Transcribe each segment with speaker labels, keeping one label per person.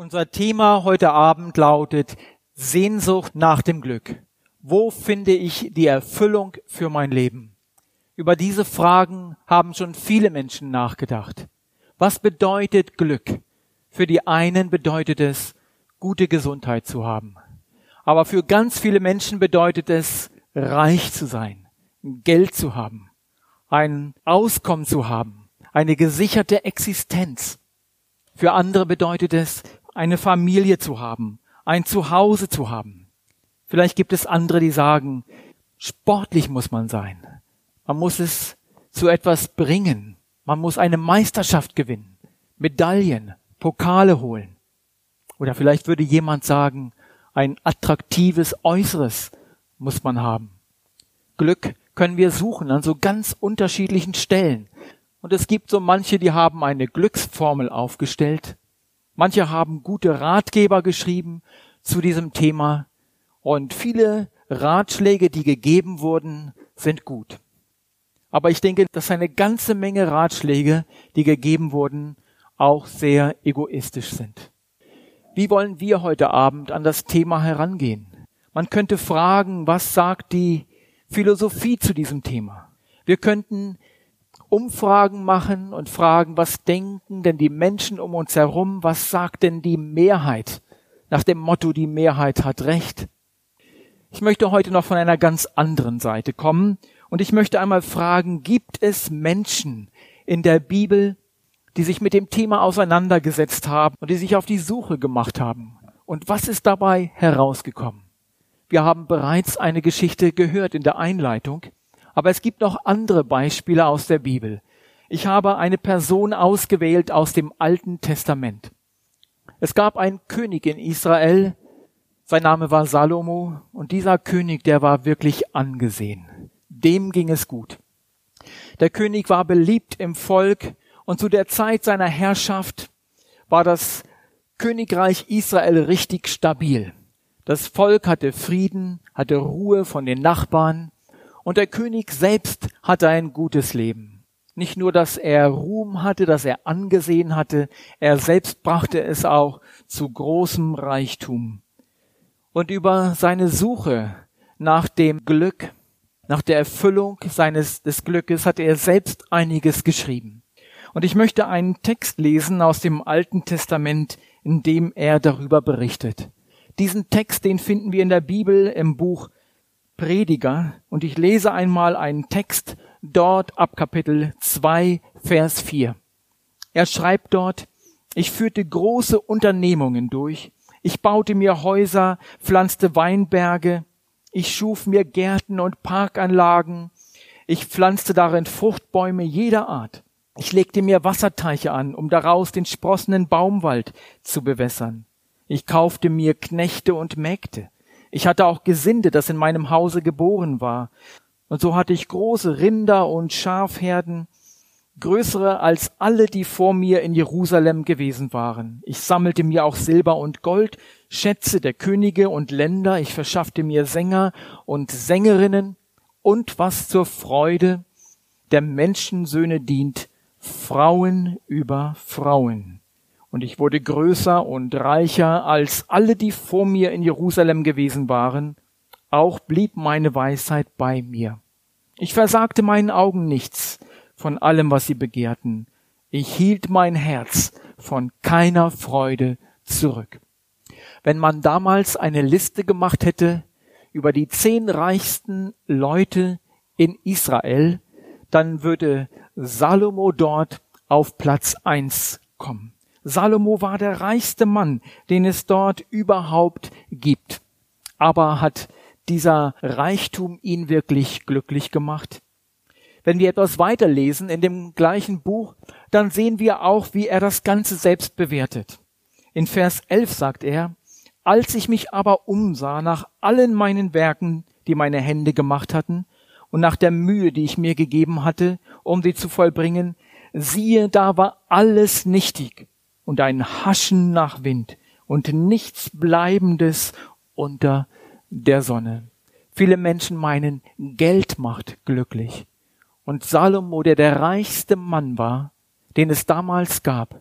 Speaker 1: Unser Thema heute Abend lautet Sehnsucht nach dem Glück. Wo finde ich die Erfüllung für mein Leben? Über diese Fragen haben schon viele Menschen nachgedacht. Was bedeutet Glück? Für die einen bedeutet es, gute Gesundheit zu haben. Aber für ganz viele Menschen bedeutet es, reich zu sein, Geld zu haben, ein Auskommen zu haben, eine gesicherte Existenz. Für andere bedeutet es, eine Familie zu haben, ein Zuhause zu haben. Vielleicht gibt es andere, die sagen, sportlich muss man sein. Man muss es zu etwas bringen. Man muss eine Meisterschaft gewinnen, Medaillen, Pokale holen. Oder vielleicht würde jemand sagen, ein attraktives Äußeres muss man haben. Glück können wir suchen an so ganz unterschiedlichen Stellen. Und es gibt so manche, die haben eine Glücksformel aufgestellt Manche haben gute Ratgeber geschrieben zu diesem Thema und viele Ratschläge, die gegeben wurden, sind gut. Aber ich denke, dass eine ganze Menge Ratschläge, die gegeben wurden, auch sehr egoistisch sind. Wie wollen wir heute Abend an das Thema herangehen? Man könnte fragen, was sagt die Philosophie zu diesem Thema? Wir könnten Umfragen machen und fragen, was denken denn die Menschen um uns herum, was sagt denn die Mehrheit? Nach dem Motto, die Mehrheit hat Recht. Ich möchte heute noch von einer ganz anderen Seite kommen und ich möchte einmal fragen, gibt es Menschen in der Bibel, die sich mit dem Thema auseinandergesetzt haben und die sich auf die Suche gemacht haben? Und was ist dabei herausgekommen? Wir haben bereits eine Geschichte gehört in der Einleitung. Aber es gibt noch andere Beispiele aus der Bibel. Ich habe eine Person ausgewählt aus dem Alten Testament. Es gab einen König in Israel, sein Name war Salomo, und dieser König, der war wirklich angesehen. Dem ging es gut. Der König war beliebt im Volk, und zu der Zeit seiner Herrschaft war das Königreich Israel richtig stabil. Das Volk hatte Frieden, hatte Ruhe von den Nachbarn, und der König selbst hatte ein gutes Leben. Nicht nur, dass er Ruhm hatte, dass er angesehen hatte, er selbst brachte es auch zu großem Reichtum. Und über seine Suche nach dem Glück, nach der Erfüllung seines des Glückes hatte er selbst einiges geschrieben. Und ich möchte einen Text lesen aus dem Alten Testament, in dem er darüber berichtet. Diesen Text, den finden wir in der Bibel im Buch Prediger und ich lese einmal einen Text dort ab Kapitel 2, Vers 4. Er schreibt dort, ich führte große Unternehmungen durch, ich baute mir Häuser, pflanzte Weinberge, ich schuf mir Gärten und Parkanlagen, ich pflanzte darin Fruchtbäume jeder Art. Ich legte mir Wasserteiche an, um daraus den sprossenden Baumwald zu bewässern. Ich kaufte mir Knechte und Mägde. Ich hatte auch Gesinde, das in meinem Hause geboren war. Und so hatte ich große Rinder und Schafherden, größere als alle, die vor mir in Jerusalem gewesen waren. Ich sammelte mir auch Silber und Gold, Schätze der Könige und Länder, ich verschaffte mir Sänger und Sängerinnen und was zur Freude der Menschensöhne dient, Frauen über Frauen und ich wurde größer und reicher als alle, die vor mir in Jerusalem gewesen waren, auch blieb meine Weisheit bei mir. Ich versagte meinen Augen nichts von allem, was sie begehrten. Ich hielt mein Herz von keiner Freude zurück. Wenn man damals eine Liste gemacht hätte über die zehn reichsten Leute in Israel, dann würde Salomo dort auf Platz eins kommen. Salomo war der reichste Mann, den es dort überhaupt gibt. Aber hat dieser Reichtum ihn wirklich glücklich gemacht? Wenn wir etwas weiterlesen in dem gleichen Buch, dann sehen wir auch, wie er das Ganze selbst bewertet. In Vers 11 sagt er, als ich mich aber umsah nach allen meinen Werken, die meine Hände gemacht hatten, und nach der Mühe, die ich mir gegeben hatte, um sie zu vollbringen, siehe, da war alles nichtig und ein Haschen nach Wind und nichts Bleibendes unter der Sonne. Viele Menschen meinen, Geld macht glücklich. Und Salomo, der der reichste Mann war, den es damals gab,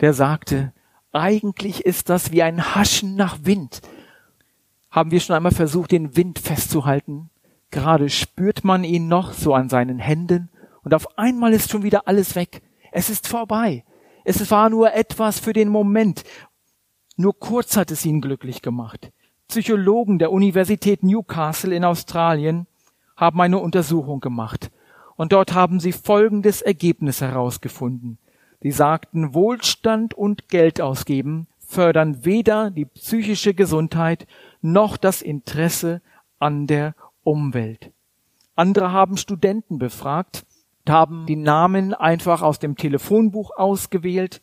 Speaker 1: der sagte, Eigentlich ist das wie ein Haschen nach Wind. Haben wir schon einmal versucht, den Wind festzuhalten? Gerade spürt man ihn noch so an seinen Händen und auf einmal ist schon wieder alles weg. Es ist vorbei. Es war nur etwas für den Moment. Nur kurz hat es ihn glücklich gemacht. Psychologen der Universität Newcastle in Australien haben eine Untersuchung gemacht. Und dort haben sie folgendes Ergebnis herausgefunden. Sie sagten, Wohlstand und Geld ausgeben fördern weder die psychische Gesundheit noch das Interesse an der Umwelt. Andere haben Studenten befragt, haben die Namen einfach aus dem Telefonbuch ausgewählt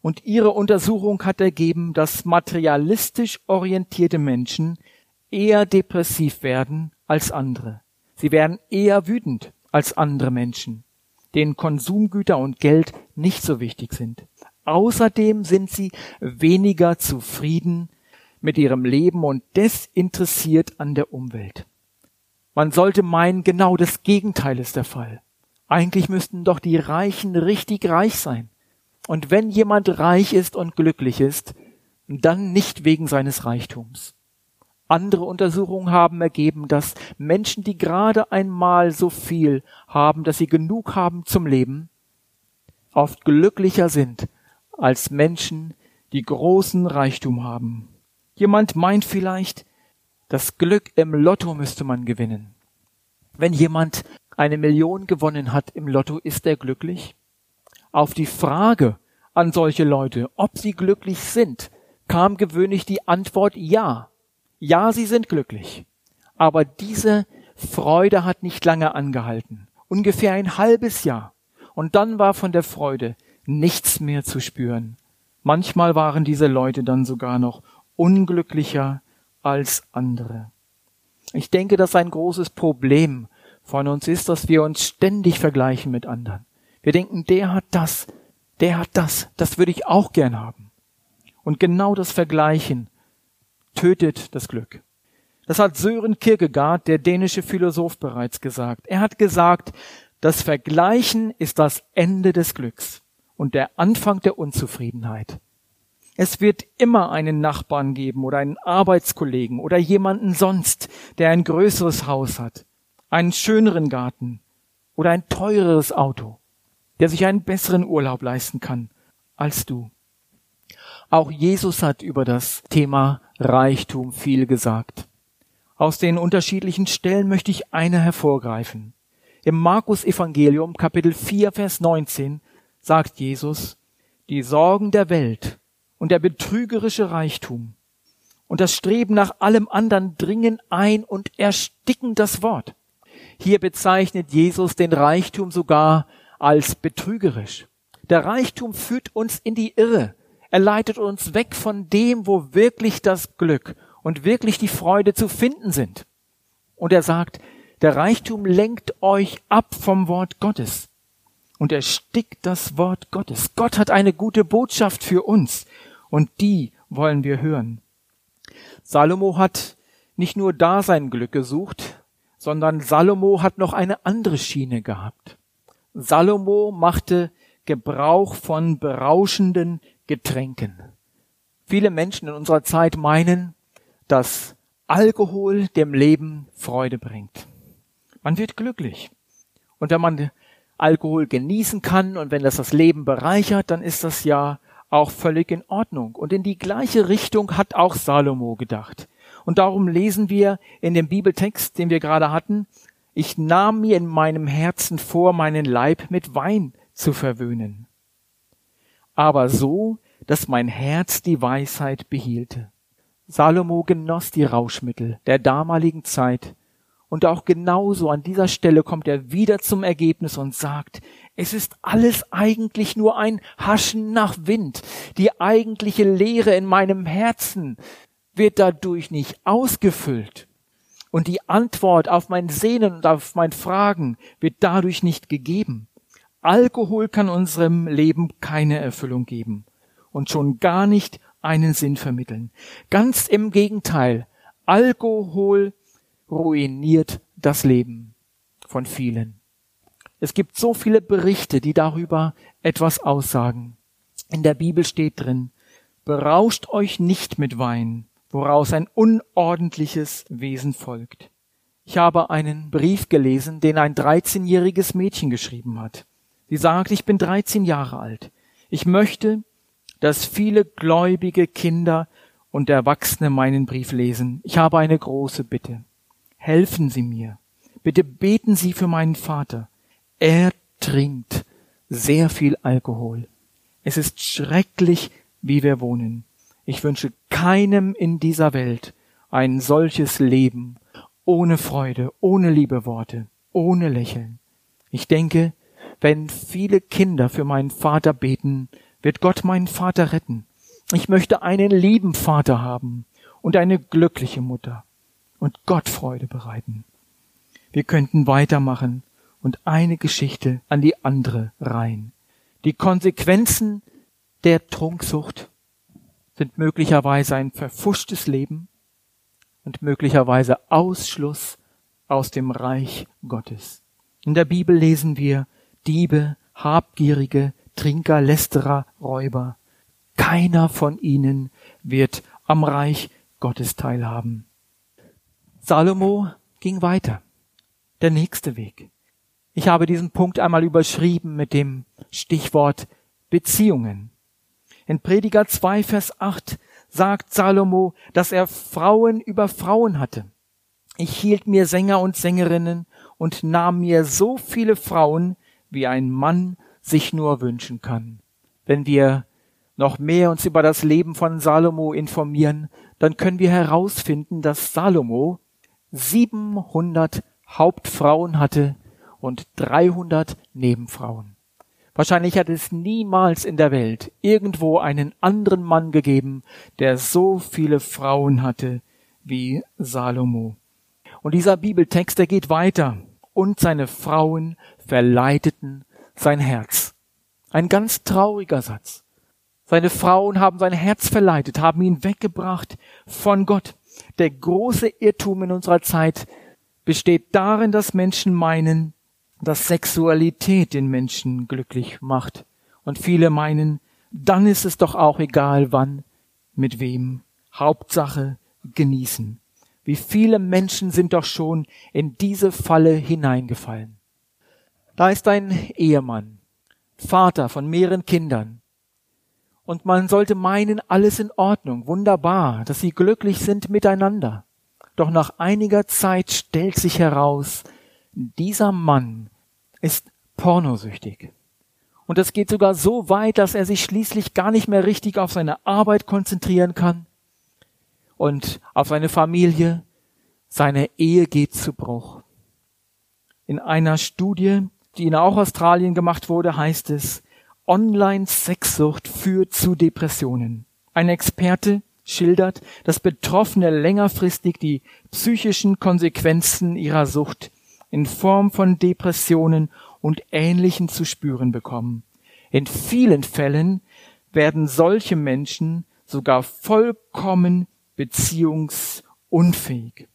Speaker 1: und ihre Untersuchung hat ergeben, dass materialistisch orientierte Menschen eher depressiv werden als andere. Sie werden eher wütend als andere Menschen, denen Konsumgüter und Geld nicht so wichtig sind. Außerdem sind sie weniger zufrieden mit ihrem Leben und desinteressiert an der Umwelt. Man sollte meinen, genau das Gegenteil ist der Fall. Eigentlich müssten doch die Reichen richtig reich sein. Und wenn jemand reich ist und glücklich ist, dann nicht wegen seines Reichtums. Andere Untersuchungen haben ergeben, dass Menschen, die gerade einmal so viel haben, dass sie genug haben zum Leben, oft glücklicher sind als Menschen, die großen Reichtum haben. Jemand meint vielleicht, das Glück im Lotto müsste man gewinnen. Wenn jemand eine Million gewonnen hat im Lotto, ist er glücklich? Auf die Frage an solche Leute, ob sie glücklich sind, kam gewöhnlich die Antwort ja. Ja, sie sind glücklich. Aber diese Freude hat nicht lange angehalten. Ungefähr ein halbes Jahr. Und dann war von der Freude nichts mehr zu spüren. Manchmal waren diese Leute dann sogar noch unglücklicher als andere. Ich denke, dass ein großes Problem von uns ist, dass wir uns ständig vergleichen mit anderen. Wir denken, der hat das, der hat das, das würde ich auch gern haben. Und genau das Vergleichen tötet das Glück. Das hat Sören Kierkegaard, der dänische Philosoph, bereits gesagt. Er hat gesagt, das Vergleichen ist das Ende des Glücks und der Anfang der Unzufriedenheit. Es wird immer einen Nachbarn geben oder einen Arbeitskollegen oder jemanden sonst, der ein größeres Haus hat, einen schöneren Garten oder ein teureres Auto der sich einen besseren Urlaub leisten kann als du. Auch Jesus hat über das Thema Reichtum viel gesagt. Aus den unterschiedlichen Stellen möchte ich eine hervorgreifen. Im Markus Evangelium Kapitel 4 Vers 19 sagt Jesus, die Sorgen der Welt und der betrügerische Reichtum und das Streben nach allem anderen dringen ein und ersticken das Wort. Hier bezeichnet Jesus den Reichtum sogar als betrügerisch. Der Reichtum führt uns in die Irre. Er leitet uns weg von dem, wo wirklich das Glück und wirklich die Freude zu finden sind. Und er sagt, der Reichtum lenkt euch ab vom Wort Gottes und erstickt das Wort Gottes. Gott hat eine gute Botschaft für uns und die wollen wir hören. Salomo hat nicht nur da sein Glück gesucht, sondern Salomo hat noch eine andere Schiene gehabt. Salomo machte Gebrauch von berauschenden Getränken. Viele Menschen in unserer Zeit meinen, dass Alkohol dem Leben Freude bringt. Man wird glücklich. Und wenn man Alkohol genießen kann und wenn das das Leben bereichert, dann ist das ja auch völlig in Ordnung. Und in die gleiche Richtung hat auch Salomo gedacht. Und darum lesen wir in dem Bibeltext, den wir gerade hatten, ich nahm mir in meinem Herzen vor, meinen Leib mit Wein zu verwöhnen. Aber so, dass mein Herz die Weisheit behielte. Salomo genoss die Rauschmittel der damaligen Zeit und auch genauso an dieser Stelle kommt er wieder zum Ergebnis und sagt, es ist alles eigentlich nur ein Haschen nach Wind. Die eigentliche Leere in meinem Herzen wird dadurch nicht ausgefüllt. Und die Antwort auf mein Sehnen und auf mein Fragen wird dadurch nicht gegeben. Alkohol kann unserem Leben keine Erfüllung geben und schon gar nicht einen Sinn vermitteln. Ganz im Gegenteil, Alkohol ruiniert das Leben von vielen. Es gibt so viele Berichte, die darüber etwas aussagen. In der Bibel steht drin, Berauscht euch nicht mit Wein, woraus ein unordentliches Wesen folgt. Ich habe einen Brief gelesen, den ein 13-jähriges Mädchen geschrieben hat. Sie sagt, ich bin 13 Jahre alt. Ich möchte, dass viele gläubige Kinder und Erwachsene meinen Brief lesen. Ich habe eine große Bitte. Helfen Sie mir. Bitte beten Sie für meinen Vater. Er trinkt sehr viel Alkohol. Es ist schrecklich, wie wir wohnen. Ich wünsche keinem in dieser Welt ein solches Leben, ohne Freude, ohne Liebeworte, ohne Lächeln. Ich denke, wenn viele Kinder für meinen Vater beten, wird Gott meinen Vater retten. Ich möchte einen lieben Vater haben und eine glückliche Mutter und Gott Freude bereiten. Wir könnten weitermachen und eine Geschichte an die andere reihen. Die Konsequenzen der Trunksucht sind möglicherweise ein verfuschtes Leben und möglicherweise Ausschluss aus dem Reich Gottes. In der Bibel lesen wir Diebe, Habgierige, Trinker, Lästerer, Räuber. Keiner von ihnen wird am Reich Gottes teilhaben. Salomo ging weiter. Der nächste Weg. Ich habe diesen Punkt einmal überschrieben mit dem Stichwort Beziehungen. In Prediger 2, Vers 8 sagt Salomo, dass er Frauen über Frauen hatte. Ich hielt mir Sänger und Sängerinnen und nahm mir so viele Frauen, wie ein Mann sich nur wünschen kann. Wenn wir noch mehr uns über das Leben von Salomo informieren, dann können wir herausfinden, dass Salomo 700 Hauptfrauen hatte und 300 Nebenfrauen. Wahrscheinlich hat es niemals in der Welt irgendwo einen anderen Mann gegeben, der so viele Frauen hatte wie Salomo. Und dieser Bibeltext, der geht weiter. Und seine Frauen verleiteten sein Herz. Ein ganz trauriger Satz. Seine Frauen haben sein Herz verleitet, haben ihn weggebracht von Gott. Der große Irrtum in unserer Zeit besteht darin, dass Menschen meinen, dass Sexualität den Menschen glücklich macht. Und viele meinen, dann ist es doch auch egal wann, mit wem. Hauptsache genießen. Wie viele Menschen sind doch schon in diese Falle hineingefallen. Da ist ein Ehemann, Vater von mehreren Kindern. Und man sollte meinen, alles in Ordnung, wunderbar, dass sie glücklich sind miteinander. Doch nach einiger Zeit stellt sich heraus, dieser Mann ist pornosüchtig. Und das geht sogar so weit, dass er sich schließlich gar nicht mehr richtig auf seine Arbeit konzentrieren kann und auf seine Familie. Seine Ehe geht zu Bruch. In einer Studie, die in auch Australien gemacht wurde, heißt es, Online-Sexsucht führt zu Depressionen. Ein Experte schildert, dass Betroffene längerfristig die psychischen Konsequenzen ihrer Sucht in Form von Depressionen und Ähnlichen zu spüren bekommen. In vielen Fällen werden solche Menschen sogar vollkommen beziehungsunfähig.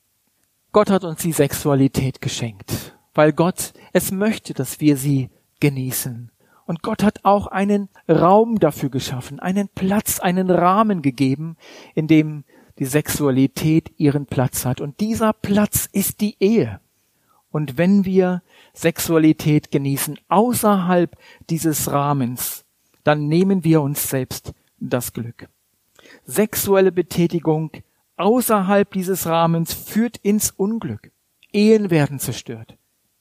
Speaker 1: Gott hat uns die Sexualität geschenkt, weil Gott es möchte, dass wir sie genießen. Und Gott hat auch einen Raum dafür geschaffen, einen Platz, einen Rahmen gegeben, in dem die Sexualität ihren Platz hat. Und dieser Platz ist die Ehe. Und wenn wir Sexualität genießen außerhalb dieses Rahmens, dann nehmen wir uns selbst das Glück. Sexuelle Betätigung außerhalb dieses Rahmens führt ins Unglück. Ehen werden zerstört.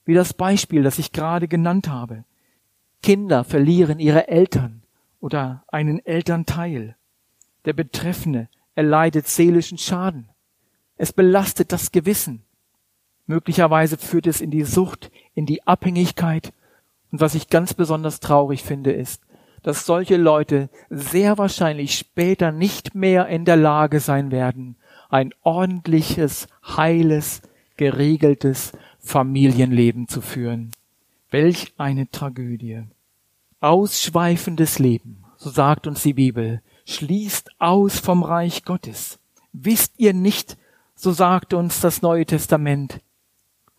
Speaker 1: Wie das Beispiel, das ich gerade genannt habe. Kinder verlieren ihre Eltern oder einen Elternteil. Der Betreffende erleidet seelischen Schaden. Es belastet das Gewissen. Möglicherweise führt es in die Sucht, in die Abhängigkeit. Und was ich ganz besonders traurig finde, ist, dass solche Leute sehr wahrscheinlich später nicht mehr in der Lage sein werden, ein ordentliches, heiles, geregeltes Familienleben zu führen. Welch eine Tragödie. Ausschweifendes Leben, so sagt uns die Bibel, schließt aus vom Reich Gottes. Wisst ihr nicht, so sagt uns das Neue Testament,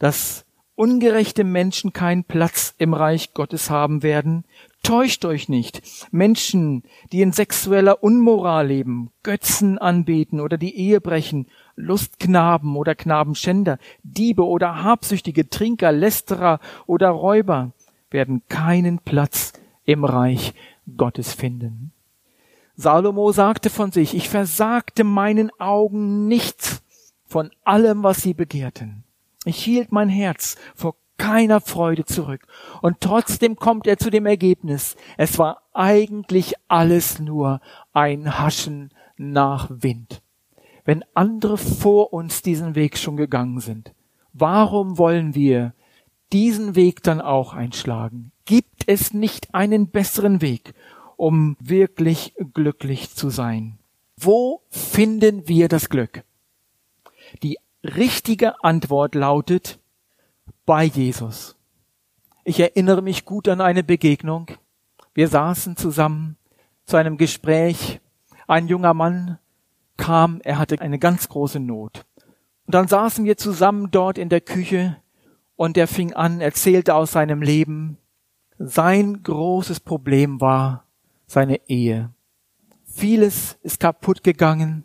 Speaker 1: dass ungerechte Menschen keinen Platz im Reich Gottes haben werden, Täuscht euch nicht. Menschen, die in sexueller Unmoral leben, Götzen anbeten oder die Ehe brechen, Lustknaben oder Knabenschänder, Diebe oder Habsüchtige, Trinker, Lästerer oder Räuber, werden keinen Platz im Reich Gottes finden. Salomo sagte von sich, ich versagte meinen Augen nichts von allem, was sie begehrten. Ich hielt mein Herz vor keiner Freude zurück. Und trotzdem kommt er zu dem Ergebnis, es war eigentlich alles nur ein Haschen nach Wind. Wenn andere vor uns diesen Weg schon gegangen sind, warum wollen wir diesen Weg dann auch einschlagen? Gibt es nicht einen besseren Weg, um wirklich glücklich zu sein? Wo finden wir das Glück? Die richtige Antwort lautet bei Jesus. Ich erinnere mich gut an eine Begegnung. Wir saßen zusammen zu einem Gespräch. Ein junger Mann kam, er hatte eine ganz große Not. Und dann saßen wir zusammen dort in der Küche und er fing an, erzählte aus seinem Leben. Sein großes Problem war seine Ehe. Vieles ist kaputt gegangen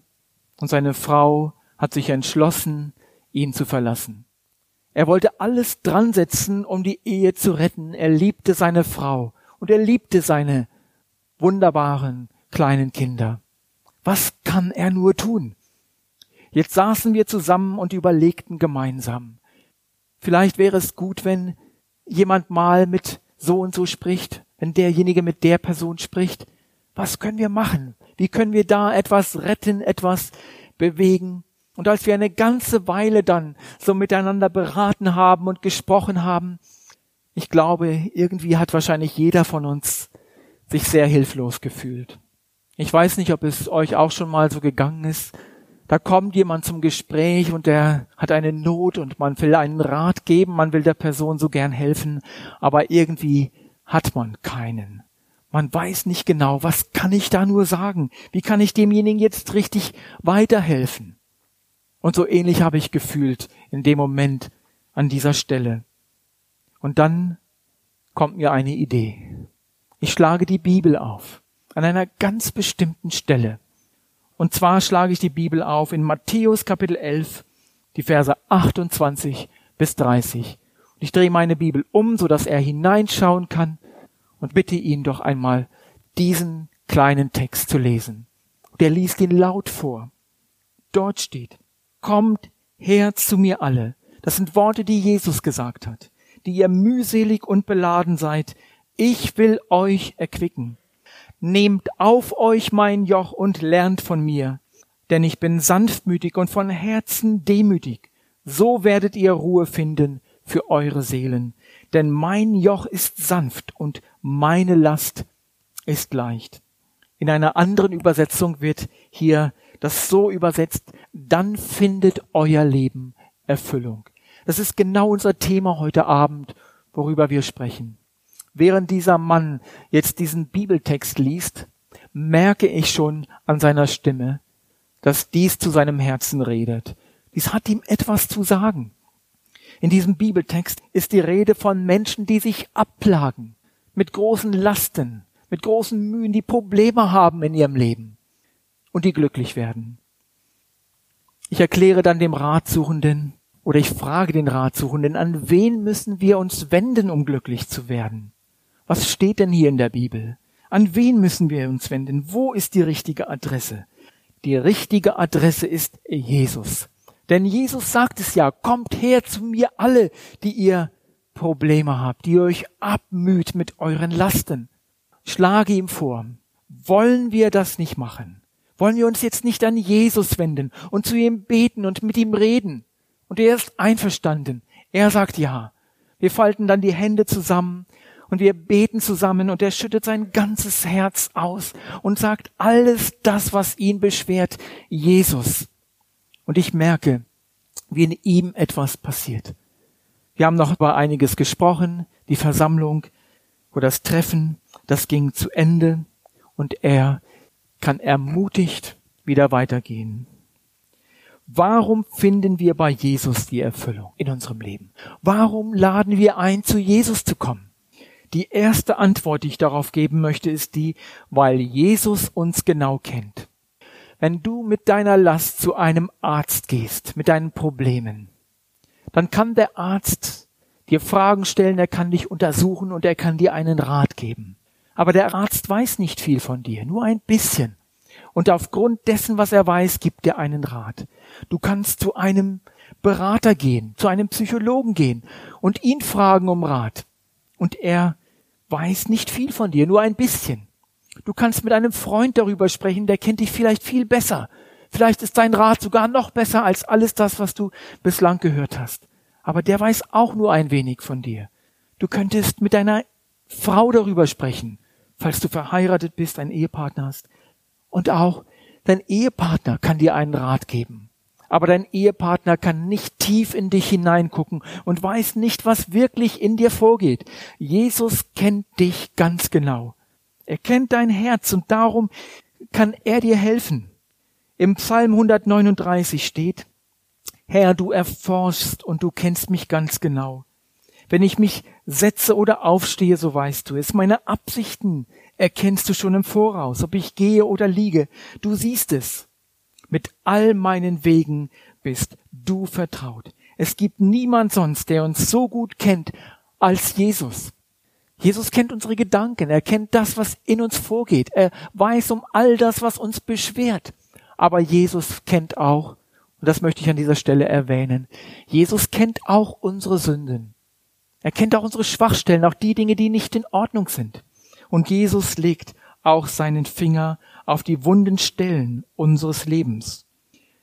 Speaker 1: und seine Frau hat sich entschlossen, ihn zu verlassen. Er wollte alles dran setzen, um die Ehe zu retten. Er liebte seine Frau und er liebte seine wunderbaren kleinen Kinder. Was kann er nur tun? Jetzt saßen wir zusammen und überlegten gemeinsam. Vielleicht wäre es gut, wenn jemand mal mit so und so spricht, wenn derjenige mit der Person spricht. Was können wir machen? Wie können wir da etwas retten, etwas bewegen? Und als wir eine ganze Weile dann so miteinander beraten haben und gesprochen haben, ich glaube, irgendwie hat wahrscheinlich jeder von uns sich sehr hilflos gefühlt. Ich weiß nicht, ob es euch auch schon mal so gegangen ist. Da kommt jemand zum Gespräch und der hat eine Not und man will einen Rat geben, man will der Person so gern helfen, aber irgendwie hat man keinen. Man weiß nicht genau, was kann ich da nur sagen? Wie kann ich demjenigen jetzt richtig weiterhelfen? Und so ähnlich habe ich gefühlt in dem Moment an dieser Stelle. Und dann kommt mir eine Idee. Ich schlage die Bibel auf an einer ganz bestimmten Stelle. Und zwar schlage ich die Bibel auf in Matthäus Kapitel 11, die Verse 28 bis 30. Und ich drehe meine Bibel um, so dass er hineinschauen kann und bitte ihn doch einmal, diesen kleinen Text zu lesen. Der liest ihn laut vor. Dort steht, Kommt her zu mir alle. Das sind Worte, die Jesus gesagt hat, die ihr mühselig und beladen seid. Ich will euch erquicken. Nehmt auf euch mein Joch und lernt von mir, denn ich bin sanftmütig und von Herzen demütig. So werdet ihr Ruhe finden für eure Seelen. Denn mein Joch ist sanft und meine Last ist leicht. In einer anderen Übersetzung wird hier das so übersetzt, dann findet euer Leben Erfüllung. Das ist genau unser Thema heute Abend, worüber wir sprechen. Während dieser Mann jetzt diesen Bibeltext liest, merke ich schon an seiner Stimme, dass dies zu seinem Herzen redet. Dies hat ihm etwas zu sagen. In diesem Bibeltext ist die Rede von Menschen, die sich abplagen, mit großen Lasten, mit großen Mühen, die Probleme haben in ihrem Leben und die glücklich werden. Ich erkläre dann dem Ratsuchenden oder ich frage den Ratsuchenden, an wen müssen wir uns wenden, um glücklich zu werden? Was steht denn hier in der Bibel? An wen müssen wir uns wenden? Wo ist die richtige Adresse? Die richtige Adresse ist Jesus. Denn Jesus sagt es ja, kommt her zu mir alle, die ihr Probleme habt, die ihr euch abmüht mit euren Lasten. Schlage ihm vor, wollen wir das nicht machen? Wollen wir uns jetzt nicht an Jesus wenden und zu ihm beten und mit ihm reden? Und er ist einverstanden. Er sagt ja. Wir falten dann die Hände zusammen und wir beten zusammen und er schüttet sein ganzes Herz aus und sagt alles das, was ihn beschwert, Jesus. Und ich merke, wie in ihm etwas passiert. Wir haben noch über einiges gesprochen, die Versammlung oder das Treffen, das ging zu Ende und er kann ermutigt wieder weitergehen. Warum finden wir bei Jesus die Erfüllung in unserem Leben? Warum laden wir ein, zu Jesus zu kommen? Die erste Antwort, die ich darauf geben möchte, ist die, weil Jesus uns genau kennt. Wenn du mit deiner Last zu einem Arzt gehst, mit deinen Problemen, dann kann der Arzt dir Fragen stellen, er kann dich untersuchen und er kann dir einen Rat geben. Aber der Arzt weiß nicht viel von dir, nur ein bisschen. Und aufgrund dessen, was er weiß, gibt er einen Rat. Du kannst zu einem Berater gehen, zu einem Psychologen gehen und ihn fragen um Rat. Und er weiß nicht viel von dir, nur ein bisschen. Du kannst mit einem Freund darüber sprechen, der kennt dich vielleicht viel besser. Vielleicht ist dein Rat sogar noch besser als alles das, was du bislang gehört hast. Aber der weiß auch nur ein wenig von dir. Du könntest mit deiner Frau darüber sprechen, falls du verheiratet bist, einen Ehepartner hast. Und auch dein Ehepartner kann dir einen Rat geben. Aber dein Ehepartner kann nicht tief in dich hineingucken und weiß nicht, was wirklich in dir vorgeht. Jesus kennt dich ganz genau. Er kennt dein Herz und darum kann er dir helfen. Im Psalm 139 steht, Herr, du erforschst und du kennst mich ganz genau. Wenn ich mich setze oder aufstehe, so weißt du es. Meine Absichten erkennst du schon im Voraus, ob ich gehe oder liege. Du siehst es. Mit all meinen Wegen bist du vertraut. Es gibt niemand sonst, der uns so gut kennt als Jesus. Jesus kennt unsere Gedanken, er kennt das, was in uns vorgeht, er weiß um all das, was uns beschwert. Aber Jesus kennt auch, und das möchte ich an dieser Stelle erwähnen, Jesus kennt auch unsere Sünden. Er kennt auch unsere Schwachstellen, auch die Dinge, die nicht in Ordnung sind. Und Jesus legt auch seinen Finger auf die wunden Stellen unseres Lebens.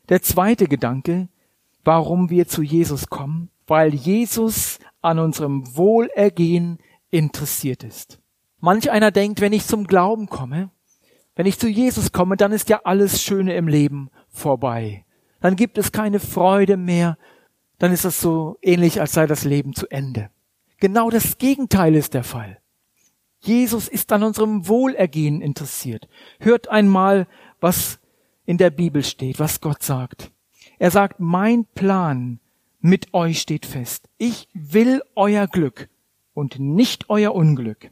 Speaker 1: Der zweite Gedanke, warum wir zu Jesus kommen, weil Jesus an unserem Wohlergehen interessiert ist. Manch einer denkt, wenn ich zum Glauben komme, wenn ich zu Jesus komme, dann ist ja alles Schöne im Leben vorbei. Dann gibt es keine Freude mehr. Dann ist das so ähnlich, als sei das Leben zu Ende. Genau das Gegenteil ist der Fall. Jesus ist an unserem Wohlergehen interessiert. Hört einmal, was in der Bibel steht, was Gott sagt. Er sagt, mein Plan mit euch steht fest. Ich will euer Glück und nicht euer Unglück.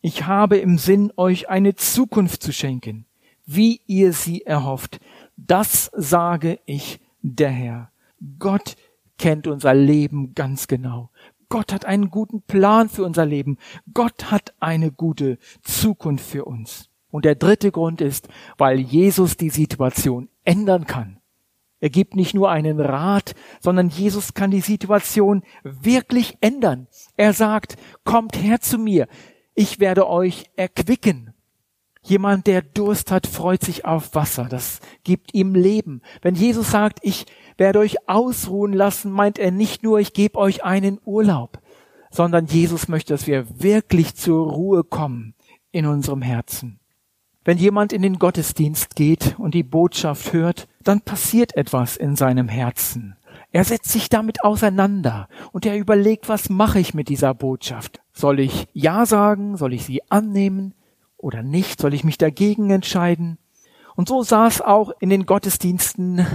Speaker 1: Ich habe im Sinn, euch eine Zukunft zu schenken, wie ihr sie erhofft. Das sage ich der Herr. Gott kennt unser Leben ganz genau. Gott hat einen guten Plan für unser Leben. Gott hat eine gute Zukunft für uns. Und der dritte Grund ist, weil Jesus die Situation ändern kann. Er gibt nicht nur einen Rat, sondern Jesus kann die Situation wirklich ändern. Er sagt, kommt her zu mir, ich werde euch erquicken. Jemand, der Durst hat, freut sich auf Wasser. Das gibt ihm Leben. Wenn Jesus sagt, ich werde euch ausruhen lassen, meint er nicht nur, ich gebe euch einen Urlaub, sondern Jesus möchte, dass wir wirklich zur Ruhe kommen in unserem Herzen. Wenn jemand in den Gottesdienst geht und die Botschaft hört, dann passiert etwas in seinem Herzen. Er setzt sich damit auseinander und er überlegt, was mache ich mit dieser Botschaft? Soll ich Ja sagen? Soll ich sie annehmen oder nicht? Soll ich mich dagegen entscheiden? Und so saß auch in den Gottesdiensten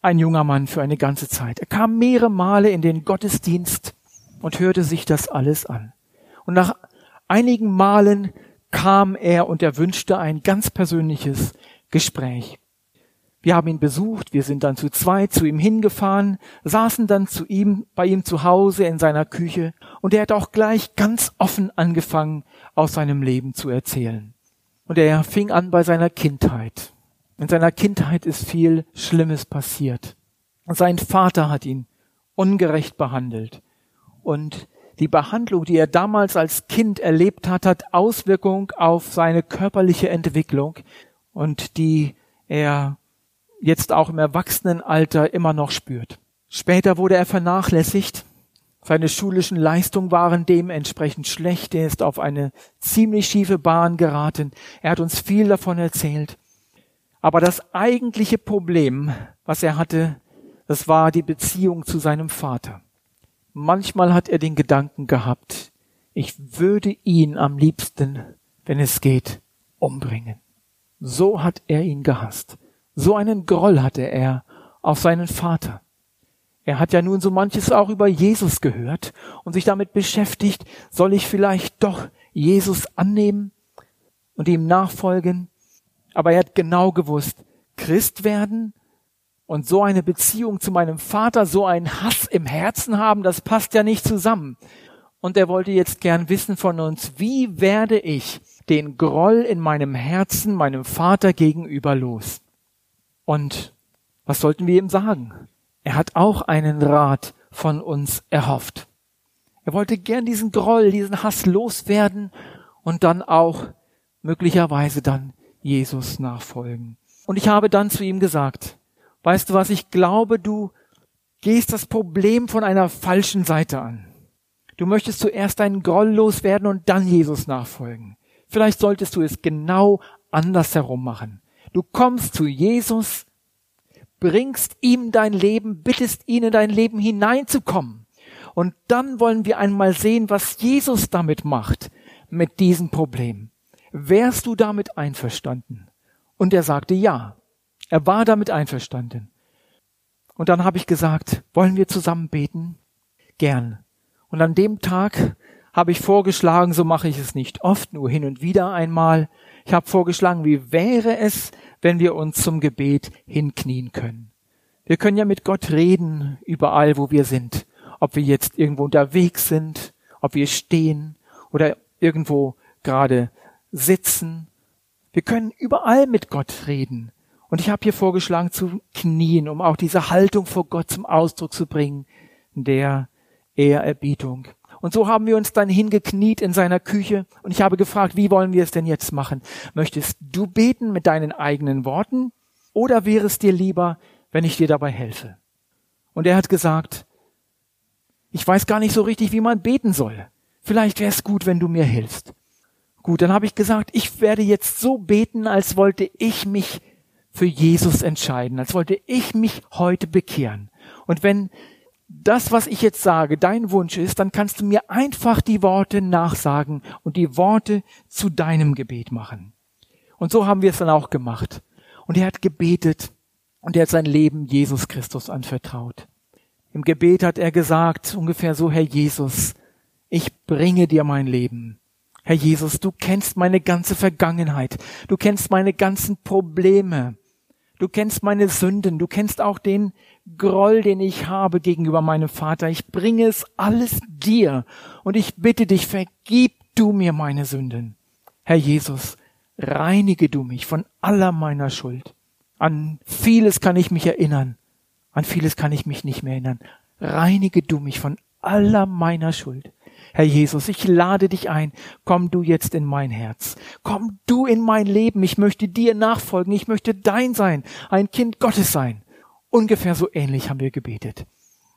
Speaker 1: ein junger Mann für eine ganze Zeit. Er kam mehrere Male in den Gottesdienst und hörte sich das alles an. Und nach einigen Malen kam er und er wünschte ein ganz persönliches Gespräch. Wir haben ihn besucht, wir sind dann zu zweit zu ihm hingefahren, saßen dann zu ihm, bei ihm zu Hause in seiner Küche und er hat auch gleich ganz offen angefangen, aus seinem Leben zu erzählen. Und er fing an bei seiner Kindheit. In seiner Kindheit ist viel Schlimmes passiert. Sein Vater hat ihn ungerecht behandelt und die Behandlung, die er damals als Kind erlebt hat, hat Auswirkung auf seine körperliche Entwicklung und die er jetzt auch im Erwachsenenalter immer noch spürt. Später wurde er vernachlässigt. Seine schulischen Leistungen waren dementsprechend schlecht. Er ist auf eine ziemlich schiefe Bahn geraten. Er hat uns viel davon erzählt. Aber das eigentliche Problem, was er hatte, das war die Beziehung zu seinem Vater. Manchmal hat er den Gedanken gehabt, ich würde ihn am liebsten, wenn es geht, umbringen. So hat er ihn gehasst. So einen Groll hatte er auf seinen Vater. Er hat ja nun so manches auch über Jesus gehört und sich damit beschäftigt, soll ich vielleicht doch Jesus annehmen und ihm nachfolgen? Aber er hat genau gewusst, Christ werden und so eine Beziehung zu meinem Vater, so einen Hass im Herzen haben, das passt ja nicht zusammen. Und er wollte jetzt gern wissen von uns, wie werde ich den Groll in meinem Herzen meinem Vater gegenüber los? Und was sollten wir ihm sagen? Er hat auch einen Rat von uns erhofft. Er wollte gern diesen Groll, diesen Hass loswerden und dann auch möglicherweise dann Jesus nachfolgen. Und ich habe dann zu ihm gesagt, weißt du was, ich glaube, du gehst das Problem von einer falschen Seite an. Du möchtest zuerst deinen Groll loswerden und dann Jesus nachfolgen. Vielleicht solltest du es genau andersherum machen. Du kommst zu Jesus, bringst ihm dein Leben, bittest ihn in dein Leben hineinzukommen. Und dann wollen wir einmal sehen, was Jesus damit macht, mit diesem Problem. Wärst du damit einverstanden? Und er sagte ja. Er war damit einverstanden. Und dann habe ich gesagt, wollen wir zusammen beten? Gern. Und an dem Tag habe ich vorgeschlagen, so mache ich es nicht oft, nur hin und wieder einmal. Ich habe vorgeschlagen, wie wäre es, wenn wir uns zum Gebet hinknien können. Wir können ja mit Gott reden, überall, wo wir sind. Ob wir jetzt irgendwo unterwegs sind, ob wir stehen oder irgendwo gerade sitzen. Wir können überall mit Gott reden. Und ich habe hier vorgeschlagen zu knien, um auch diese Haltung vor Gott zum Ausdruck zu bringen, der Ehrerbietung. Und so haben wir uns dann hingekniet in seiner Küche und ich habe gefragt, wie wollen wir es denn jetzt machen? Möchtest du beten mit deinen eigenen Worten oder wäre es dir lieber, wenn ich dir dabei helfe? Und er hat gesagt, ich weiß gar nicht so richtig, wie man beten soll. Vielleicht wäre es gut, wenn du mir hilfst. Gut, dann habe ich gesagt, ich werde jetzt so beten, als wollte ich mich für Jesus entscheiden, als wollte ich mich heute bekehren. Und wenn das, was ich jetzt sage, dein Wunsch ist, dann kannst du mir einfach die Worte nachsagen und die Worte zu deinem Gebet machen. Und so haben wir es dann auch gemacht. Und er hat gebetet und er hat sein Leben Jesus Christus anvertraut. Im Gebet hat er gesagt, ungefähr so, Herr Jesus, ich bringe dir mein Leben. Herr Jesus, du kennst meine ganze Vergangenheit. Du kennst meine ganzen Probleme. Du kennst meine Sünden. Du kennst auch den Groll, den ich habe gegenüber meinem Vater. Ich bringe es alles dir und ich bitte dich, vergib du mir meine Sünden. Herr Jesus, reinige du mich von aller meiner Schuld. An vieles kann ich mich erinnern, an vieles kann ich mich nicht mehr erinnern. Reinige du mich von aller meiner Schuld. Herr Jesus, ich lade dich ein, komm du jetzt in mein Herz. Komm du in mein Leben. Ich möchte dir nachfolgen. Ich möchte dein sein, ein Kind Gottes sein. Ungefähr so ähnlich haben wir gebetet.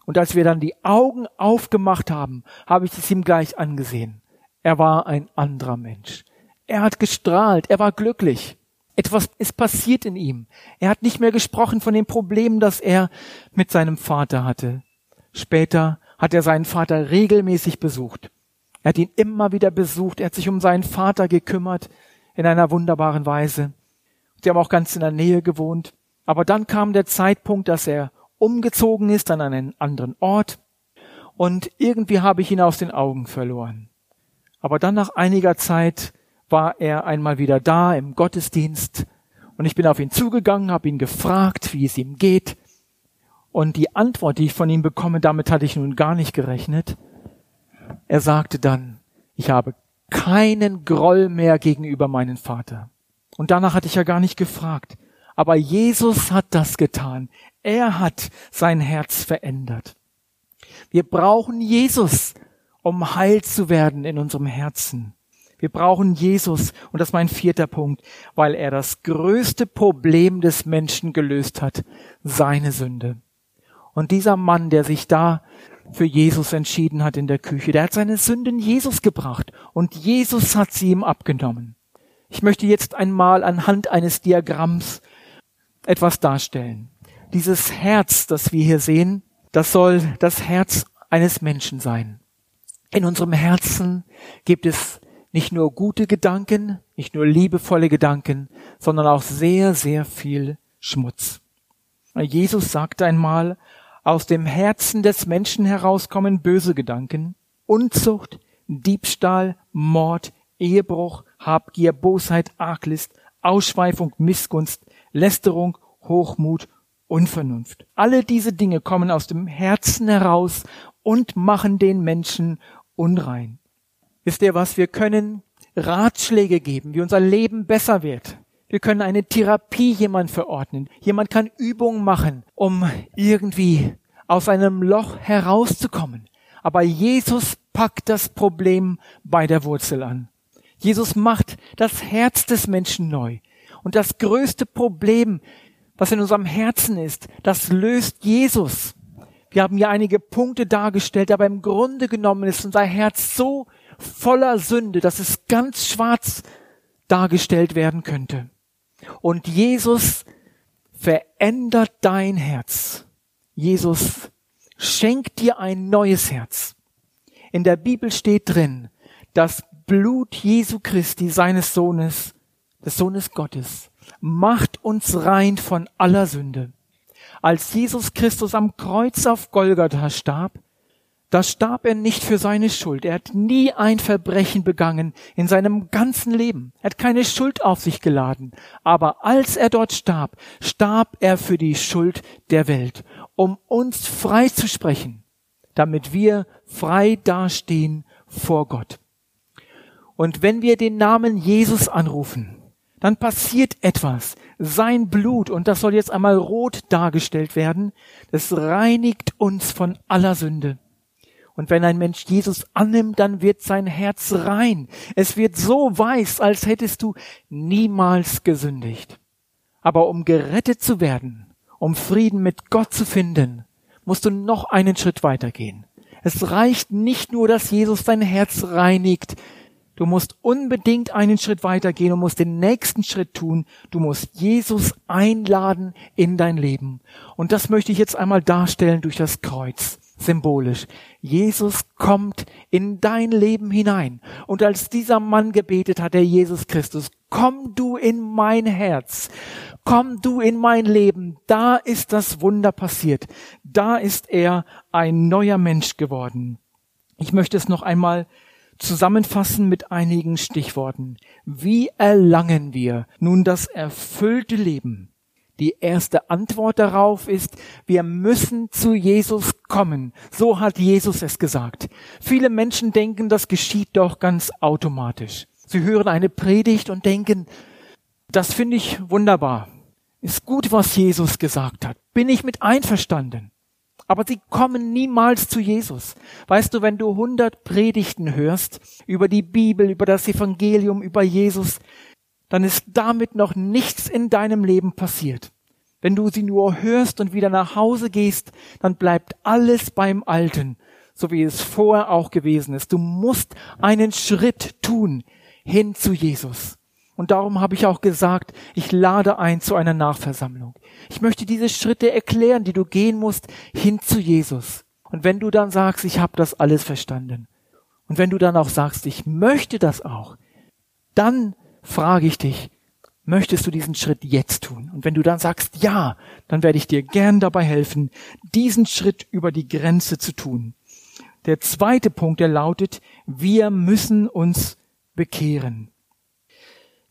Speaker 1: Und als wir dann die Augen aufgemacht haben, habe ich es ihm gleich angesehen. Er war ein anderer Mensch. Er hat gestrahlt, er war glücklich. Etwas ist passiert in ihm. Er hat nicht mehr gesprochen von dem Problem, das er mit seinem Vater hatte. Später hat er seinen Vater regelmäßig besucht. Er hat ihn immer wieder besucht. Er hat sich um seinen Vater gekümmert in einer wunderbaren Weise. Sie haben auch ganz in der Nähe gewohnt. Aber dann kam der Zeitpunkt, dass er umgezogen ist an einen anderen Ort und irgendwie habe ich ihn aus den Augen verloren. Aber dann nach einiger Zeit war er einmal wieder da im Gottesdienst und ich bin auf ihn zugegangen, habe ihn gefragt, wie es ihm geht. Und die Antwort, die ich von ihm bekomme, damit hatte ich nun gar nicht gerechnet. Er sagte dann, ich habe keinen Groll mehr gegenüber meinem Vater. Und danach hatte ich ja gar nicht gefragt. Aber Jesus hat das getan. Er hat sein Herz verändert. Wir brauchen Jesus, um heil zu werden in unserem Herzen. Wir brauchen Jesus, und das ist mein vierter Punkt, weil er das größte Problem des Menschen gelöst hat, seine Sünde. Und dieser Mann, der sich da für Jesus entschieden hat in der Küche, der hat seine Sünden Jesus gebracht und Jesus hat sie ihm abgenommen. Ich möchte jetzt einmal anhand eines Diagramms etwas darstellen. Dieses Herz, das wir hier sehen, das soll das Herz eines Menschen sein. In unserem Herzen gibt es nicht nur gute Gedanken, nicht nur liebevolle Gedanken, sondern auch sehr, sehr viel Schmutz. Jesus sagte einmal, Aus dem Herzen des Menschen herauskommen böse Gedanken, Unzucht, Diebstahl, Mord, Ehebruch, Habgier, Bosheit, Arglist, Ausschweifung, Missgunst, Lästerung, Hochmut, Unvernunft. Alle diese Dinge kommen aus dem Herzen heraus und machen den Menschen unrein. Wisst ihr was? Wir können Ratschläge geben, wie unser Leben besser wird. Wir können eine Therapie jemand verordnen. Jemand kann Übungen machen, um irgendwie aus einem Loch herauszukommen. Aber Jesus packt das Problem bei der Wurzel an. Jesus macht das Herz des Menschen neu. Und das größte Problem, was in unserem Herzen ist, das löst Jesus. Wir haben ja einige Punkte dargestellt, aber im Grunde genommen ist unser Herz so voller Sünde, dass es ganz schwarz dargestellt werden könnte. Und Jesus verändert dein Herz. Jesus schenkt dir ein neues Herz. In der Bibel steht drin, das Blut Jesu Christi, seines Sohnes, des Sohnes Gottes, macht uns rein von aller Sünde. Als Jesus Christus am Kreuz auf Golgatha starb, da starb er nicht für seine Schuld. Er hat nie ein Verbrechen begangen in seinem ganzen Leben. Er hat keine Schuld auf sich geladen. Aber als er dort starb, starb er für die Schuld der Welt, um uns frei zu sprechen, damit wir frei dastehen vor Gott. Und wenn wir den Namen Jesus anrufen, dann passiert etwas. Sein Blut, und das soll jetzt einmal rot dargestellt werden, das reinigt uns von aller Sünde. Und wenn ein Mensch Jesus annimmt, dann wird sein Herz rein. Es wird so weiß, als hättest du niemals gesündigt. Aber um gerettet zu werden, um Frieden mit Gott zu finden, musst du noch einen Schritt weitergehen. Es reicht nicht nur, dass Jesus dein Herz reinigt. Du musst unbedingt einen Schritt weitergehen und musst den nächsten Schritt tun. Du musst Jesus einladen in dein Leben. Und das möchte ich jetzt einmal darstellen durch das Kreuz symbolisch. Jesus kommt in dein Leben hinein. Und als dieser Mann gebetet hat, der Jesus Christus, komm du in mein Herz, komm du in mein Leben, da ist das Wunder passiert. Da ist er ein neuer Mensch geworden. Ich möchte es noch einmal zusammenfassen mit einigen Stichworten. Wie erlangen wir nun das erfüllte Leben? Die erste Antwort darauf ist, wir müssen zu Jesus kommen. So hat Jesus es gesagt. Viele Menschen denken, das geschieht doch ganz automatisch. Sie hören eine Predigt und denken, das finde ich wunderbar. Ist gut, was Jesus gesagt hat. Bin ich mit einverstanden. Aber sie kommen niemals zu Jesus. Weißt du, wenn du hundert Predigten hörst über die Bibel, über das Evangelium, über Jesus, dann ist damit noch nichts in deinem Leben passiert. Wenn du sie nur hörst und wieder nach Hause gehst, dann bleibt alles beim Alten, so wie es vorher auch gewesen ist. Du musst einen Schritt tun hin zu Jesus. Und darum habe ich auch gesagt, ich lade ein zu einer Nachversammlung. Ich möchte diese Schritte erklären, die du gehen musst, hin zu Jesus. Und wenn du dann sagst, ich habe das alles verstanden, und wenn du dann auch sagst, ich möchte das auch, dann frage ich dich, möchtest du diesen Schritt jetzt tun? Und wenn du dann sagst, ja, dann werde ich dir gern dabei helfen, diesen Schritt über die Grenze zu tun. Der zweite Punkt, der lautet, wir müssen uns bekehren.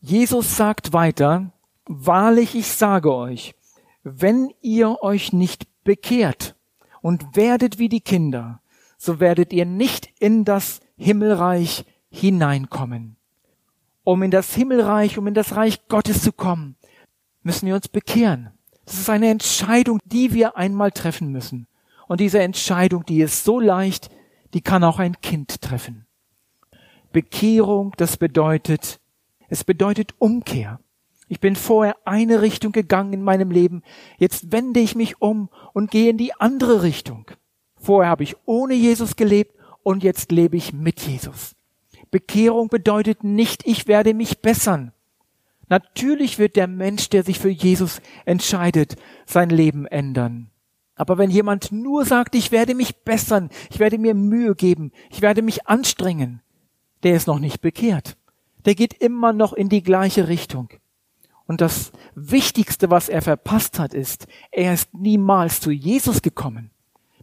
Speaker 1: Jesus sagt weiter, wahrlich ich sage euch, wenn ihr euch nicht bekehrt und werdet wie die Kinder, so werdet ihr nicht in das Himmelreich hineinkommen um in das Himmelreich, um in das Reich Gottes zu kommen, müssen wir uns bekehren. Das ist eine Entscheidung, die wir einmal treffen müssen. Und diese Entscheidung, die ist so leicht, die kann auch ein Kind treffen. Bekehrung, das bedeutet, es bedeutet Umkehr. Ich bin vorher eine Richtung gegangen in meinem Leben, jetzt wende ich mich um und gehe in die andere Richtung. Vorher habe ich ohne Jesus gelebt und jetzt lebe ich mit Jesus. Bekehrung bedeutet nicht, ich werde mich bessern. Natürlich wird der Mensch, der sich für Jesus entscheidet, sein Leben ändern. Aber wenn jemand nur sagt, ich werde mich bessern, ich werde mir Mühe geben, ich werde mich anstrengen, der ist noch nicht bekehrt. Der geht immer noch in die gleiche Richtung. Und das Wichtigste, was er verpasst hat, ist, er ist niemals zu Jesus gekommen.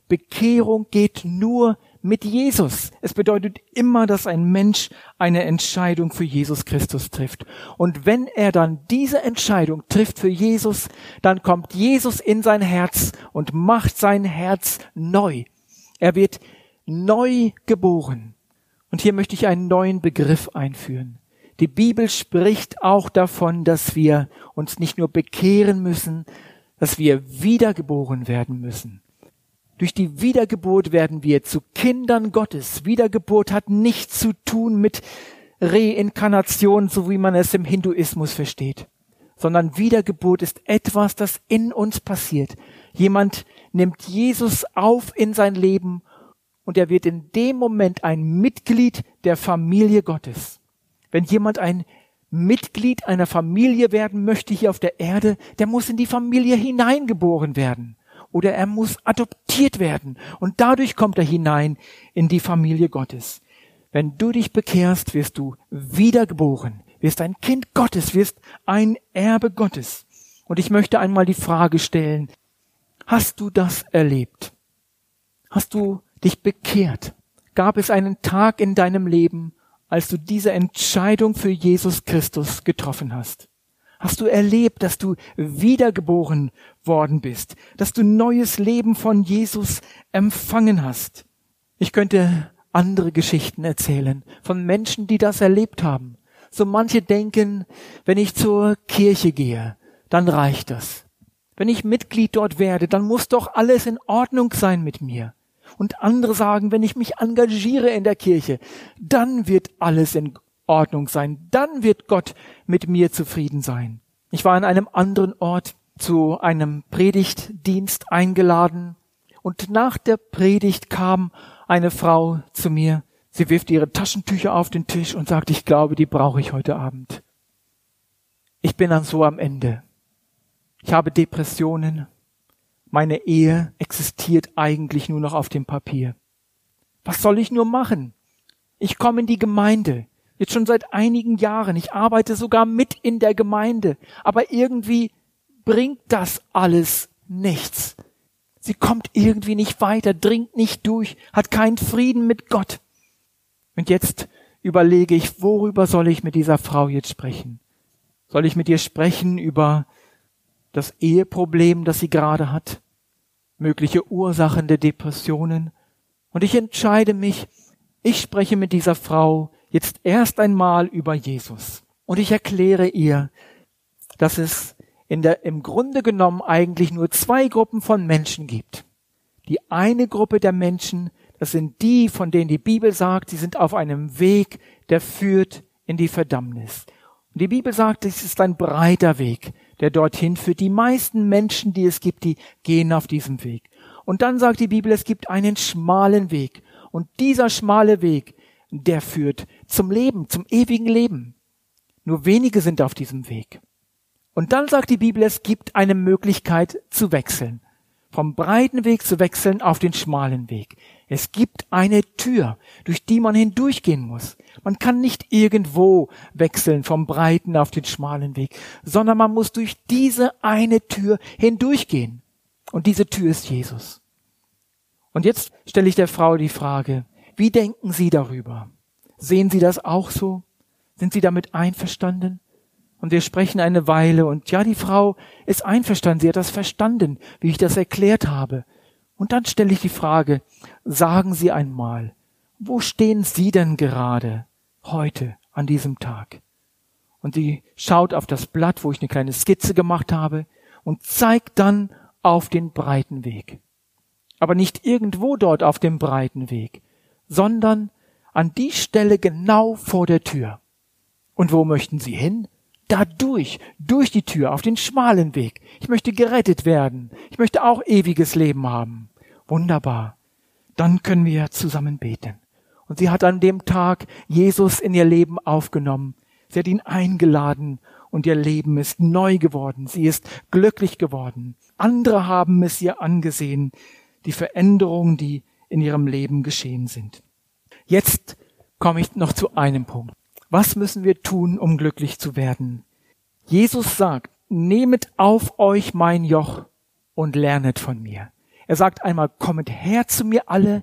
Speaker 1: Bekehrung geht nur mit Jesus. Es bedeutet immer, dass ein Mensch eine Entscheidung für Jesus Christus trifft. Und wenn er dann diese Entscheidung trifft für Jesus, dann kommt Jesus in sein Herz und macht sein Herz neu. Er wird neu geboren. Und hier möchte ich einen neuen Begriff einführen. Die Bibel spricht auch davon, dass wir uns nicht nur bekehren müssen, dass wir wiedergeboren werden müssen. Durch die Wiedergeburt werden wir zu Kindern Gottes. Wiedergeburt hat nichts zu tun mit Reinkarnation, so wie man es im Hinduismus versteht, sondern Wiedergeburt ist etwas, das in uns passiert. Jemand nimmt Jesus auf in sein Leben und er wird in dem Moment ein Mitglied der Familie Gottes. Wenn jemand ein Mitglied einer Familie werden möchte hier auf der Erde, der muss in die Familie hineingeboren werden oder er muss adoptiert werden und dadurch kommt er hinein in die Familie Gottes. Wenn du dich bekehrst, wirst du wiedergeboren, wirst ein Kind Gottes, wirst ein Erbe Gottes. Und ich möchte einmal die Frage stellen, hast du das erlebt? Hast du dich bekehrt? Gab es einen Tag in deinem Leben, als du diese Entscheidung für Jesus Christus getroffen hast? Hast du erlebt, dass du wiedergeboren worden bist, dass du neues Leben von Jesus empfangen hast? Ich könnte andere Geschichten erzählen von Menschen, die das erlebt haben. So manche denken, wenn ich zur Kirche gehe, dann reicht das. Wenn ich Mitglied dort werde, dann muss doch alles in Ordnung sein mit mir. Und andere sagen, wenn ich mich engagiere in der Kirche, dann wird alles in Ordnung sein. Dann wird Gott mit mir zufrieden sein. Ich war an einem anderen Ort zu einem Predigtdienst eingeladen und nach der Predigt kam eine Frau zu mir. Sie wirft ihre Taschentücher auf den Tisch und sagt, ich glaube, die brauche ich heute Abend. Ich bin dann so am Ende. Ich habe Depressionen. Meine Ehe existiert eigentlich nur noch auf dem Papier. Was soll ich nur machen? Ich komme in die Gemeinde, jetzt schon seit einigen Jahren. Ich arbeite sogar mit in der Gemeinde, aber irgendwie bringt das alles nichts. Sie kommt irgendwie nicht weiter, dringt nicht durch, hat keinen Frieden mit Gott. Und jetzt überlege ich, worüber soll ich mit dieser Frau jetzt sprechen? Soll ich mit ihr sprechen über das Eheproblem, das sie gerade hat? mögliche Ursachen der Depressionen. Und ich entscheide mich, ich spreche mit dieser Frau jetzt erst einmal über Jesus. Und ich erkläre ihr, dass es in der, im Grunde genommen eigentlich nur zwei Gruppen von Menschen gibt. Die eine Gruppe der Menschen, das sind die, von denen die Bibel sagt, sie sind auf einem Weg, der führt in die Verdammnis. Und die Bibel sagt, es ist ein breiter Weg, der dorthin führt. Die meisten Menschen, die es gibt, die gehen auf diesem Weg. Und dann sagt die Bibel, es gibt einen schmalen Weg. Und dieser schmale Weg, der führt zum Leben, zum ewigen Leben. Nur wenige sind auf diesem Weg. Und dann sagt die Bibel, es gibt eine Möglichkeit zu wechseln. Vom breiten Weg zu wechseln auf den schmalen Weg. Es gibt eine Tür, durch die man hindurchgehen muss. Man kann nicht irgendwo wechseln vom breiten auf den schmalen Weg, sondern man muss durch diese eine Tür hindurchgehen. Und diese Tür ist Jesus. Und jetzt stelle ich der Frau die Frage, wie denken Sie darüber? Sehen Sie das auch so? Sind Sie damit einverstanden? Und wir sprechen eine Weile und ja, die Frau ist einverstanden, sie hat das verstanden, wie ich das erklärt habe. Und dann stelle ich die Frage, sagen Sie einmal, wo stehen Sie denn gerade heute an diesem Tag? Und sie schaut auf das Blatt, wo ich eine kleine Skizze gemacht habe und zeigt dann auf den breiten Weg. Aber nicht irgendwo dort auf dem breiten Weg, sondern an die Stelle genau vor der Tür. Und wo möchten Sie hin? Da durch, durch die Tür, auf den schmalen Weg. Ich möchte gerettet werden. Ich möchte auch ewiges Leben haben. Wunderbar. Dann können wir zusammen beten. Und sie hat an dem Tag Jesus in ihr Leben aufgenommen. Sie hat ihn eingeladen und ihr Leben ist neu geworden. Sie ist glücklich geworden. Andere haben es ihr angesehen, die Veränderungen, die in ihrem Leben geschehen sind. Jetzt komme ich noch zu einem Punkt. Was müssen wir tun, um glücklich zu werden? Jesus sagt, nehmet auf euch mein Joch und lernet von mir. Er sagt einmal, kommet her zu mir alle,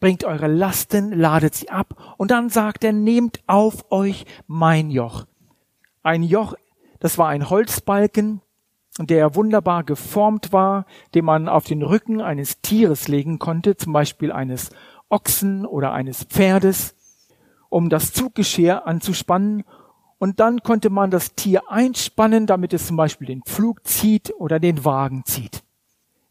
Speaker 1: bringt eure Lasten, ladet sie ab. Und dann sagt er, nehmt auf euch mein Joch. Ein Joch, das war ein Holzbalken, der wunderbar geformt war, den man auf den Rücken eines Tieres legen konnte, zum Beispiel eines Ochsen oder eines Pferdes, um das Zuggeschirr anzuspannen. Und dann konnte man das Tier einspannen, damit es zum Beispiel den Pflug zieht oder den Wagen zieht.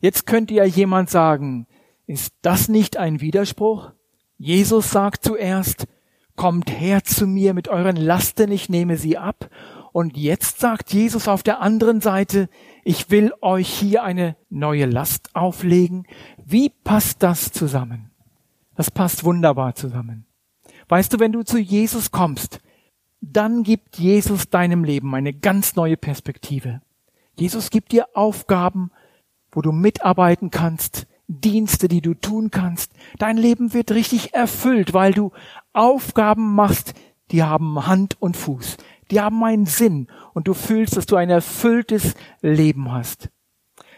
Speaker 1: Jetzt könnte ja jemand sagen, ist das nicht ein Widerspruch? Jesus sagt zuerst, kommt her zu mir mit euren Lasten, ich nehme sie ab. Und jetzt sagt Jesus auf der anderen Seite, ich will euch hier eine neue Last auflegen. Wie passt das zusammen? Das passt wunderbar zusammen. Weißt du, wenn du zu Jesus kommst, dann gibt Jesus deinem Leben eine ganz neue Perspektive. Jesus gibt dir Aufgaben, wo du mitarbeiten kannst, Dienste, die du tun kannst. Dein Leben wird richtig erfüllt, weil du Aufgaben machst, die haben Hand und Fuß die haben einen Sinn und du fühlst, dass du ein erfülltes Leben hast.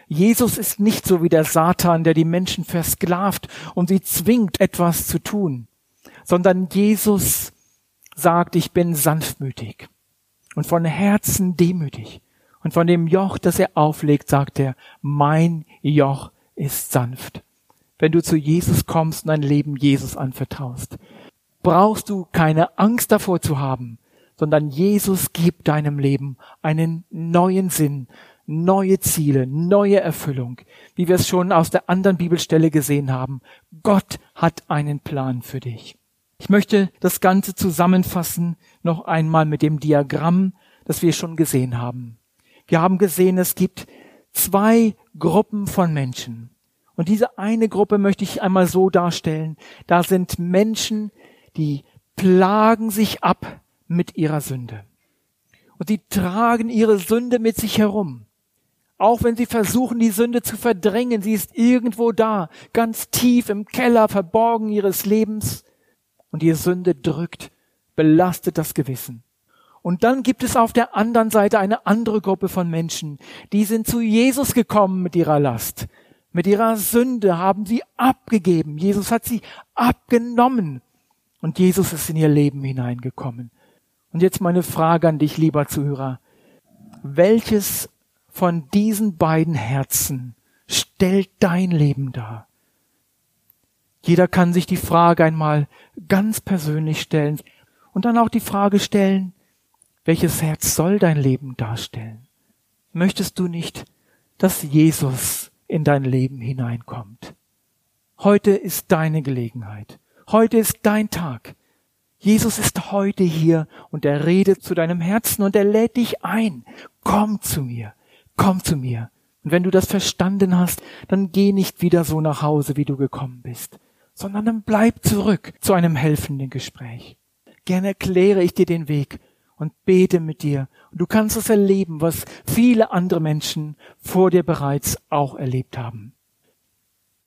Speaker 1: Jesus ist nicht so wie der Satan, der die Menschen versklavt und sie zwingt, etwas zu tun, sondern Jesus sagt, ich bin sanftmütig und von Herzen demütig. Und von dem Joch, das er auflegt, sagt er, mein Joch ist sanft. Wenn du zu Jesus kommst und dein Leben Jesus anvertraust, brauchst du keine Angst davor zu haben, sondern Jesus gibt deinem Leben einen neuen Sinn, neue Ziele, neue Erfüllung, wie wir es schon aus der anderen Bibelstelle gesehen haben. Gott hat einen Plan für dich. Ich möchte das Ganze zusammenfassen noch einmal mit dem Diagramm, das wir schon gesehen haben. Wir haben gesehen, es gibt zwei Gruppen von Menschen. Und diese eine Gruppe möchte ich einmal so darstellen. Da sind Menschen, die plagen sich ab mit ihrer Sünde. Und sie tragen ihre Sünde mit sich herum. Auch wenn sie versuchen, die Sünde zu verdrängen, sie ist irgendwo da, ganz tief im Keller verborgen ihres Lebens. Und die Sünde drückt, belastet das Gewissen. Und dann gibt es auf der anderen Seite eine andere Gruppe von Menschen, die sind zu Jesus gekommen mit ihrer Last. Mit ihrer Sünde haben sie abgegeben. Jesus hat sie abgenommen. Und Jesus ist in ihr Leben hineingekommen. Und jetzt meine Frage an dich, lieber Zuhörer. Welches von diesen beiden Herzen stellt dein Leben dar? Jeder kann sich die Frage einmal ganz persönlich stellen und dann auch die Frage stellen, welches Herz soll dein Leben darstellen? Möchtest du nicht, dass Jesus in dein Leben hineinkommt? Heute ist deine Gelegenheit. Heute ist dein Tag. Jesus ist heute hier und er redet zu deinem Herzen und er lädt dich ein. Komm zu mir, komm zu mir. Und wenn du das verstanden hast, dann geh nicht wieder so nach Hause, wie du gekommen bist, sondern dann bleib zurück zu einem helfenden Gespräch. Gerne erkläre ich dir den Weg und bete mit dir. Und du kannst es erleben, was viele andere Menschen vor dir bereits auch erlebt haben.